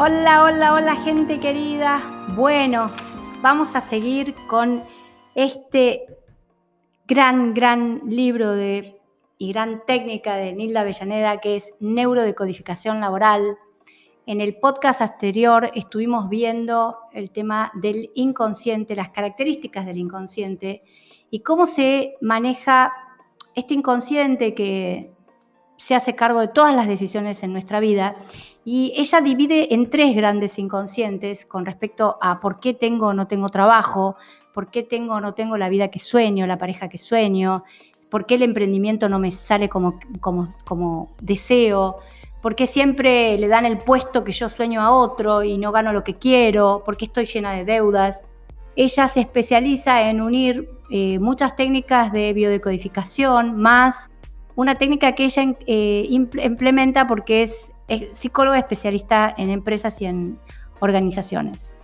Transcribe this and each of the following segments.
Hola, hola, hola gente querida. Bueno, vamos a seguir con este gran, gran libro de, y gran técnica de Nilda Avellaneda que es Neurodecodificación Laboral. En el podcast anterior estuvimos viendo el tema del inconsciente, las características del inconsciente y cómo se maneja este inconsciente que se hace cargo de todas las decisiones en nuestra vida y ella divide en tres grandes inconscientes con respecto a por qué tengo o no tengo trabajo, por qué tengo o no tengo la vida que sueño, la pareja que sueño, por qué el emprendimiento no me sale como, como, como deseo, por qué siempre le dan el puesto que yo sueño a otro y no gano lo que quiero, por qué estoy llena de deudas. Ella se especializa en unir eh, muchas técnicas de biodecodificación más una técnica que ella eh, implementa porque es psicóloga especialista en empresas y en organizaciones.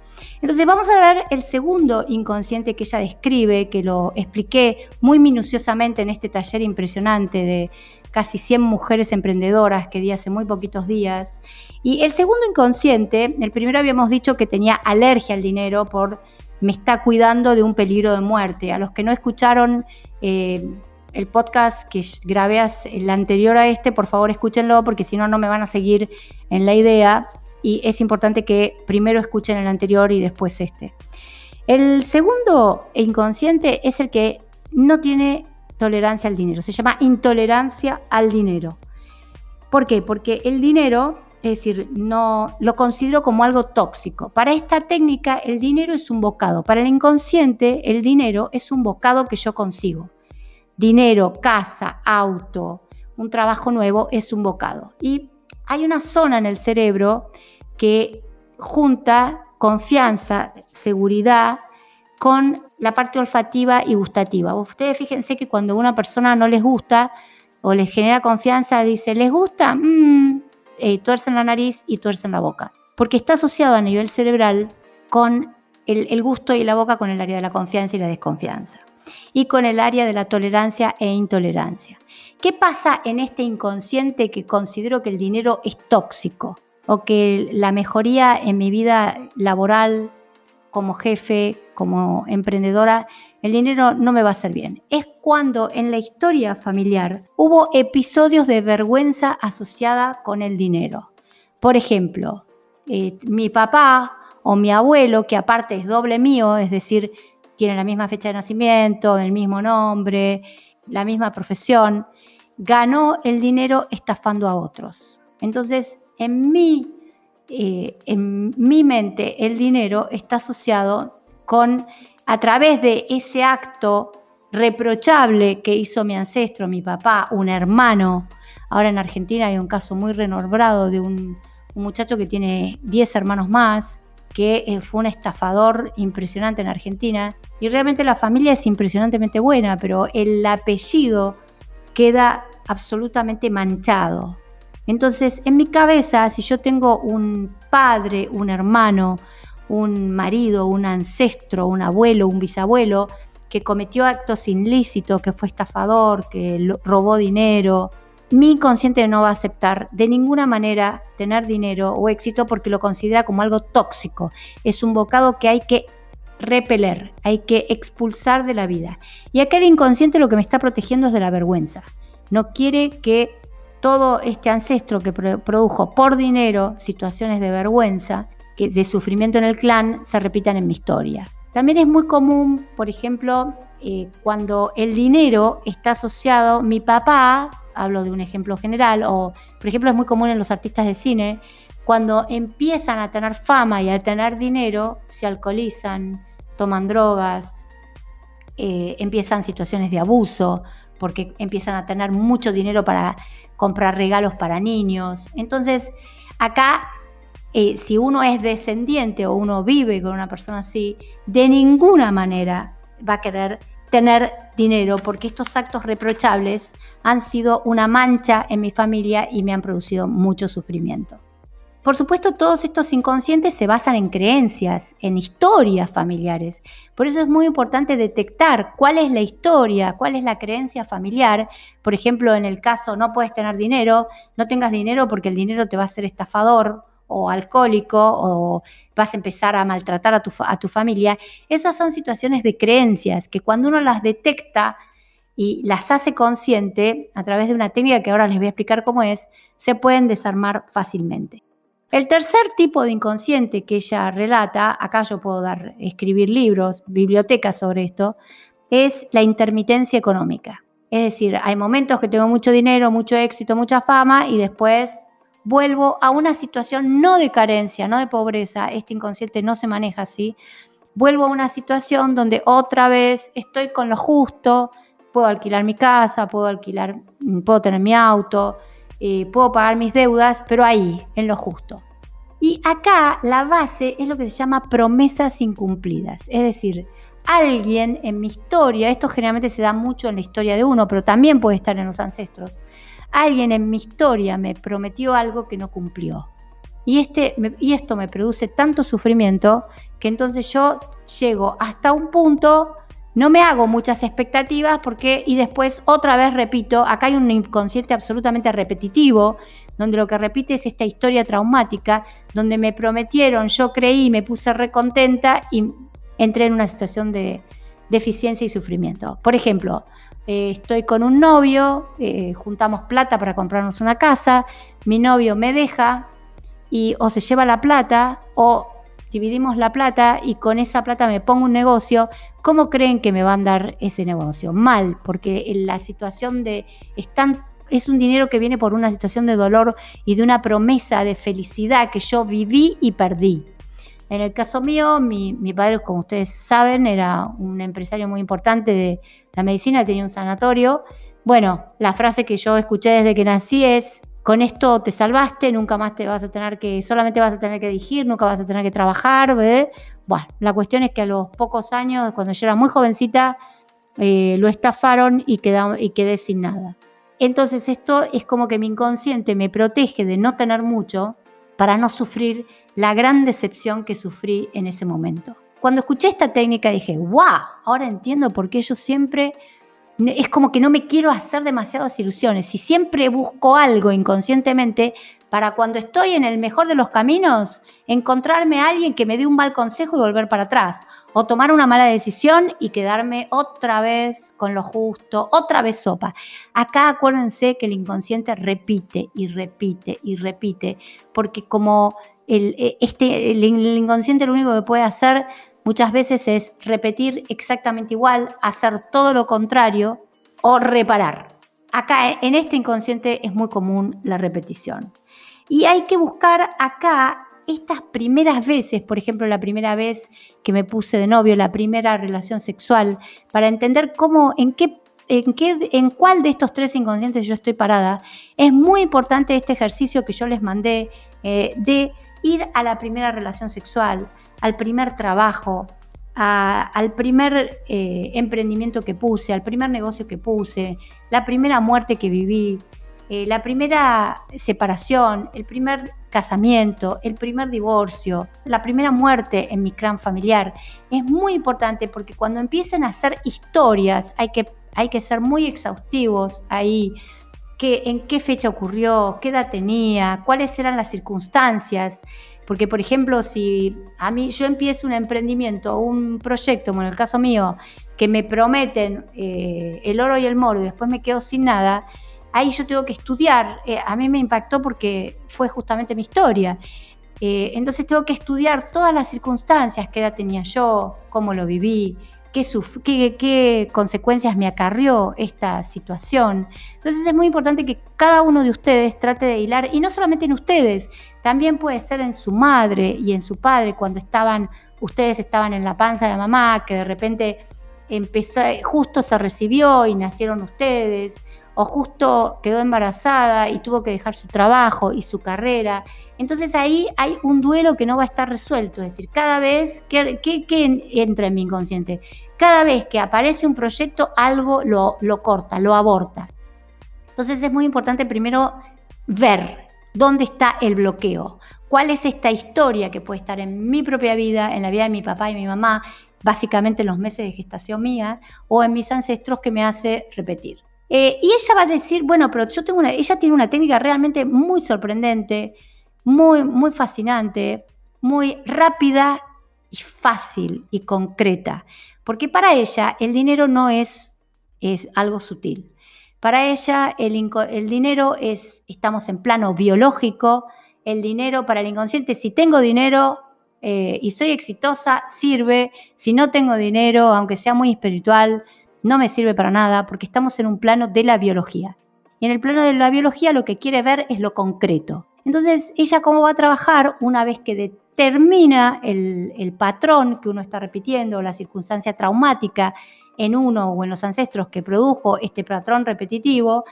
Entonces vamos a ver el segundo inconsciente que ella describe, que lo expliqué muy minuciosamente en este taller impresionante de casi 100 mujeres emprendedoras que di hace muy poquitos días. Y el segundo inconsciente, el primero habíamos dicho que tenía alergia al dinero por me está cuidando de un peligro de muerte. A los que no escucharon eh, el podcast que grabé el anterior a este, por favor escúchenlo porque si no, no me van a seguir en la idea. Y es importante que primero escuchen el anterior y después este. El segundo inconsciente es el que no tiene tolerancia al dinero. Se llama intolerancia al dinero. ¿Por qué? Porque el dinero, es decir, no lo considero como algo tóxico. Para esta técnica, el dinero es un bocado. Para el inconsciente, el dinero es un bocado que yo consigo dinero, casa, auto, un trabajo nuevo es un bocado. Y hay una zona en el cerebro que junta confianza, seguridad con la parte olfativa y gustativa. Ustedes fíjense que cuando una persona no les gusta o les genera confianza, dice, ¿les gusta? Mm, eh, tuercen la nariz y tuercen la boca. Porque está asociado a nivel cerebral con el gusto y la boca con el área de la confianza y la desconfianza y con el área de la tolerancia e intolerancia. ¿Qué pasa en este inconsciente que considero que el dinero es tóxico o que la mejoría en mi vida laboral como jefe, como emprendedora, el dinero no me va a hacer bien? Es cuando en la historia familiar hubo episodios de vergüenza asociada con el dinero. Por ejemplo, eh, mi papá o mi abuelo, que aparte es doble mío, es decir, tienen la misma fecha de nacimiento, el mismo nombre, la misma profesión, ganó el dinero estafando a otros. Entonces, en mi, eh, en mi mente, el dinero está asociado con, a través de ese acto reprochable que hizo mi ancestro, mi papá, un hermano. Ahora en Argentina hay un caso muy renombrado de un, un muchacho que tiene 10 hermanos más, que eh, fue un estafador impresionante en Argentina. Y realmente la familia es impresionantemente buena, pero el apellido queda absolutamente manchado. Entonces, en mi cabeza, si yo tengo un padre, un hermano, un marido, un ancestro, un abuelo, un bisabuelo, que cometió actos ilícitos, que fue estafador, que robó dinero, mi inconsciente no va a aceptar de ninguna manera tener dinero o éxito porque lo considera como algo tóxico. Es un bocado que hay que repeler, hay que expulsar de la vida. Y acá el inconsciente lo que me está protegiendo es de la vergüenza. No quiere que todo este ancestro que produjo por dinero situaciones de vergüenza, que de sufrimiento en el clan, se repitan en mi historia. También es muy común, por ejemplo, eh, cuando el dinero está asociado, mi papá hablo de un ejemplo general, o por ejemplo es muy común en los artistas de cine, cuando empiezan a tener fama y a tener dinero, se alcoholizan, toman drogas, eh, empiezan situaciones de abuso, porque empiezan a tener mucho dinero para comprar regalos para niños. Entonces, acá, eh, si uno es descendiente o uno vive con una persona así, de ninguna manera va a querer tener dinero, porque estos actos reprochables han sido una mancha en mi familia y me han producido mucho sufrimiento. Por supuesto, todos estos inconscientes se basan en creencias, en historias familiares. Por eso es muy importante detectar cuál es la historia, cuál es la creencia familiar. Por ejemplo, en el caso no puedes tener dinero, no tengas dinero porque el dinero te va a ser estafador o alcohólico o vas a empezar a maltratar a tu, a tu familia, esas son situaciones de creencias que cuando uno las detecta y las hace consciente a través de una técnica que ahora les voy a explicar cómo es, se pueden desarmar fácilmente. El tercer tipo de inconsciente que ella relata, acá yo puedo dar, escribir libros, bibliotecas sobre esto, es la intermitencia económica. Es decir, hay momentos que tengo mucho dinero, mucho éxito, mucha fama y después vuelvo a una situación no de carencia, no de pobreza, este inconsciente no se maneja así, vuelvo a una situación donde otra vez estoy con lo justo, puedo alquilar mi casa, puedo alquilar, puedo tener mi auto, eh, puedo pagar mis deudas, pero ahí, en lo justo. Y acá la base es lo que se llama promesas incumplidas, es decir, alguien en mi historia, esto generalmente se da mucho en la historia de uno, pero también puede estar en los ancestros, alguien en mi historia me prometió algo que no cumplió. Y, este, y esto me produce tanto sufrimiento que entonces yo llego hasta un punto, no me hago muchas expectativas porque y después otra vez repito, acá hay un inconsciente absolutamente repetitivo, donde lo que repite es esta historia traumática, donde me prometieron, yo creí, me puse recontenta y entré en una situación de deficiencia y sufrimiento. Por ejemplo, eh, estoy con un novio, eh, juntamos plata para comprarnos una casa, mi novio me deja y o se lleva la plata o dividimos la plata y con esa plata me pongo un negocio, ¿cómo creen que me van a dar ese negocio? Mal, porque la situación de están es un dinero que viene por una situación de dolor y de una promesa de felicidad que yo viví y perdí. En el caso mío, mi, padre, como ustedes saben, era un empresario muy importante de la medicina, tenía un sanatorio. Bueno, la frase que yo escuché desde que nací es, con esto te salvaste, nunca más te vas a tener que, solamente vas a tener que dirigir, nunca vas a tener que trabajar. Bueno, la cuestión es que a los pocos años, cuando yo era muy jovencita, eh, lo estafaron y, y quedé sin nada. Entonces esto es como que mi inconsciente me protege de no tener mucho para no sufrir la gran decepción que sufrí en ese momento. Cuando escuché esta técnica dije, wow, ahora entiendo por qué yo siempre, es como que no me quiero hacer demasiadas ilusiones. Y siempre busco algo inconscientemente para cuando estoy en el mejor de los caminos, encontrarme a alguien que me dé un mal consejo y volver para atrás. O tomar una mala decisión y quedarme otra vez con lo justo, otra vez sopa. Acá acuérdense que el inconsciente repite y repite y repite, porque como el, eh, este, el inconsciente lo único que puede hacer muchas veces es repetir exactamente igual, hacer todo lo contrario o reparar. Acá en este inconsciente es muy común la repetición. Y hay que buscar acá estas primeras veces, por ejemplo, la primera vez que me puse de novio, la primera relación sexual, para entender cómo, en qué en, qué, en cuál de estos tres inconscientes yo estoy parada, es muy importante este ejercicio que yo les mandé eh, de ir a la primera relación sexual, al primer trabajo, al primer eh, emprendimiento que puse, al primer negocio que puse, la primera muerte que viví, eh, la primera separación, el primer casamiento, el primer divorcio, la primera muerte en mi clan familiar. Es muy importante porque cuando empiecen a hacer historias hay que, hay que ser muy exhaustivos ahí. Que, en qué fecha ocurrió, qué edad tenía, cuáles eran las circunstancias. Porque, por ejemplo, si a mí yo empiezo un emprendimiento, un proyecto, como en el caso mío, que me prometen eh, el oro y el moro y después me quedo sin nada, ahí yo tengo que estudiar. Eh, a mí me impactó porque fue justamente mi historia. Eh, entonces tengo que estudiar todas las circunstancias, qué edad tenía yo, cómo lo viví, qué, consecuencias me acarrió esta situación. Entonces es muy importante que cada uno de ustedes trate de hilar, y no solamente en ustedes, también puede ser en su madre y en su padre, cuando estaban, ustedes estaban en la panza de mamá, que de repente empezó, justo se recibió y nacieron ustedes, o justo quedó embarazada y tuvo que dejar su trabajo y su carrera. Entonces ahí hay un duelo que no va a estar resuelto. Es decir, cada vez que, entra en mi inconsciente, cada vez que aparece un proyecto, algo lo, lo corta, lo aborta. Entonces es muy importante primero ver dónde está el bloqueo. ¿Cuál es esta historia que puede estar en mi propia vida, en la vida de mi papá y mi mamá, básicamente en los meses de gestación mía, o en mis ancestros que me hace repetir? Eh, y ella va a decir, bueno, pero yo tengo una, ella tiene una técnica realmente muy sorprendente, muy, muy fascinante, muy rápida y fácil y concreta. Porque para ella el dinero no es, es algo sutil. Para ella el, dinero es, estamos en plano biológico, el dinero para el inconsciente, si tengo dinero, eh, y soy exitosa, sirve. Si no tengo dinero, aunque sea muy espiritual, no me sirve para nada porque estamos en un plano de la biología. Y en el plano de la biología lo que quiere ver es lo concreto. Entonces, ella cómo va a trabajar una vez que determina el, patrón que uno está repitiendo, la circunstancia traumática en uno o en los ancestros que produjo este patrón repetitivo,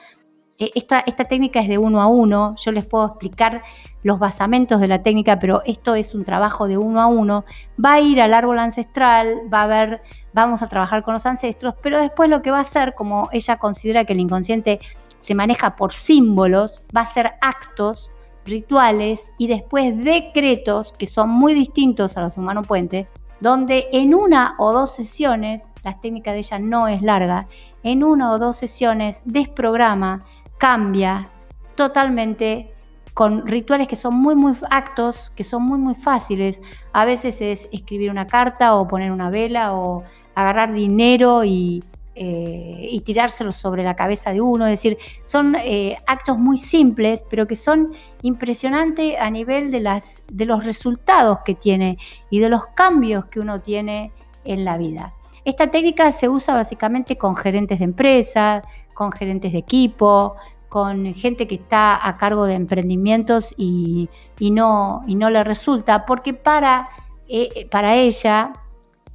eh, esta, técnica es de uno a uno, yo les puedo explicar los basamentos de la técnica, pero esto es un trabajo de uno a uno. Va a ir al árbol ancestral, va a ver, vamos a trabajar con los ancestros, pero después lo que va a hacer, como ella considera que el inconsciente se maneja por símbolos, va a ser actos, rituales y después decretos que son muy distintos a los de Humano Puente, donde en una o dos sesiones, la técnica de ella no es larga, en una o dos sesiones desprograma, cambia totalmente con rituales que son muy, muy actos, que son muy, muy fáciles. A veces es escribir una carta o poner una vela o agarrar dinero y, eh, y tirárselo sobre la cabeza de uno. Es decir, son eh, actos muy simples, pero que son impresionantes a nivel de, las, de los resultados que tiene y de los cambios que uno tiene en la vida. Esta técnica se usa básicamente con gerentes de empresas, con gerentes de equipo, con gente que está a cargo de emprendimientos y, no, y no le resulta, porque para, eh, para ella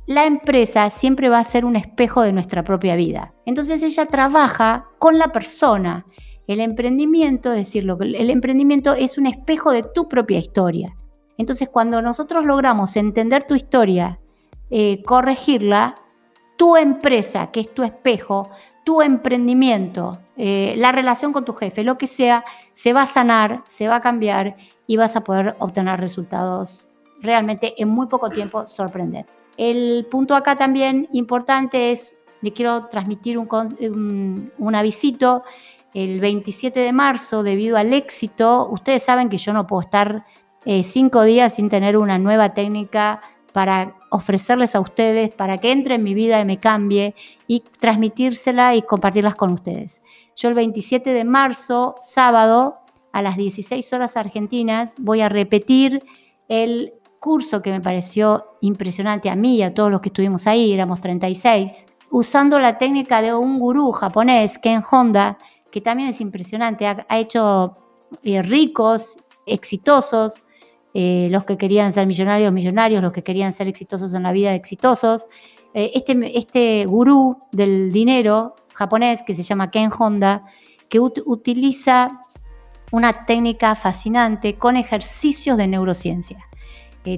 la empresa siempre va a ser un espejo de nuestra propia vida. Entonces ella trabaja con la persona. El emprendimiento, es el emprendimiento es un espejo de tu propia historia. Entonces cuando nosotros logramos entender tu historia, eh, corregirla, tu empresa, que es tu espejo, tu emprendimiento, eh, la relación con tu jefe, lo que sea, se va a sanar, se va a cambiar y vas a poder obtener resultados realmente en muy poco tiempo sorprender. El punto acá también importante es, le quiero transmitir un, un, avisito, el 27 de marzo, debido al éxito, ustedes saben que yo no puedo estar eh, cinco días sin tener una nueva técnica para ofrecerles a ustedes, para que entre en mi vida y me cambie y transmitírsela y compartirlas con ustedes. Yo el 27 de marzo, sábado, a las 16 horas argentinas, voy a repetir el curso que me pareció impresionante a mí y a todos los que estuvimos ahí, éramos 36, usando la técnica de un gurú japonés, Ken Honda, que también es impresionante, ha, hecho eh, ricos, exitosos, eh, los que querían ser millonarios, millonarios, los que querían ser exitosos en la vida, exitosos. Eh, este, este gurú del dinero japonés que se llama Ken Honda, que utiliza una técnica fascinante con ejercicios de neurociencia.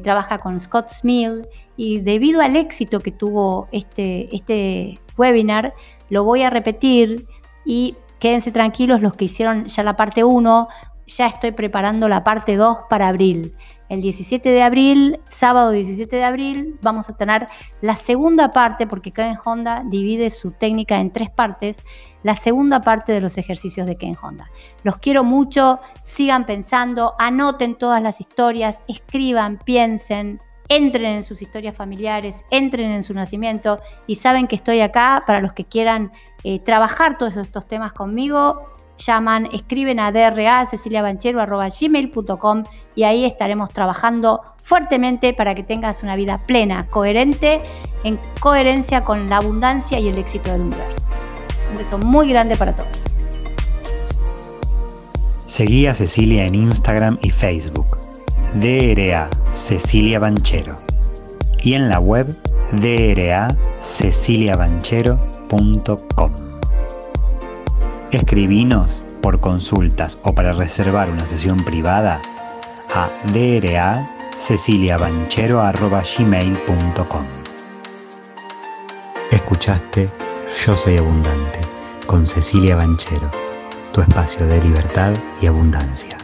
Trabaja con Scott Smith y debido al éxito que tuvo este, este webinar, lo voy a repetir y quédense tranquilos los que hicieron ya la parte 1, ya estoy preparando la parte 2 para abril. El 17 de abril, sábado 17 de abril, vamos a tener la segunda parte, porque Ken Honda divide su técnica en tres partes, la segunda parte de los ejercicios de Ken Honda. Los quiero mucho, sigan pensando, anoten todas las historias, escriban, piensen, entren en sus historias familiares, entren en su nacimiento y saben que estoy acá para los que quieran eh, trabajar todos estos temas conmigo llaman, escriben a DRA ceciliabanchero.gmail.com y ahí estaremos trabajando fuertemente para que tengas una vida plena, coherente, en coherencia con la abundancia y el éxito del universo. Un beso muy grande para todos. Seguí a Cecilia en Instagram y Facebook. DRA Cecilia Banchero. Y en la web draceciliabanchero.com. Escribinos por consultas o para reservar una sesión privada a draceciliabanchero.gmail.com Escuchaste Yo Soy Abundante con Cecilia Banchero, tu espacio de libertad y abundancia.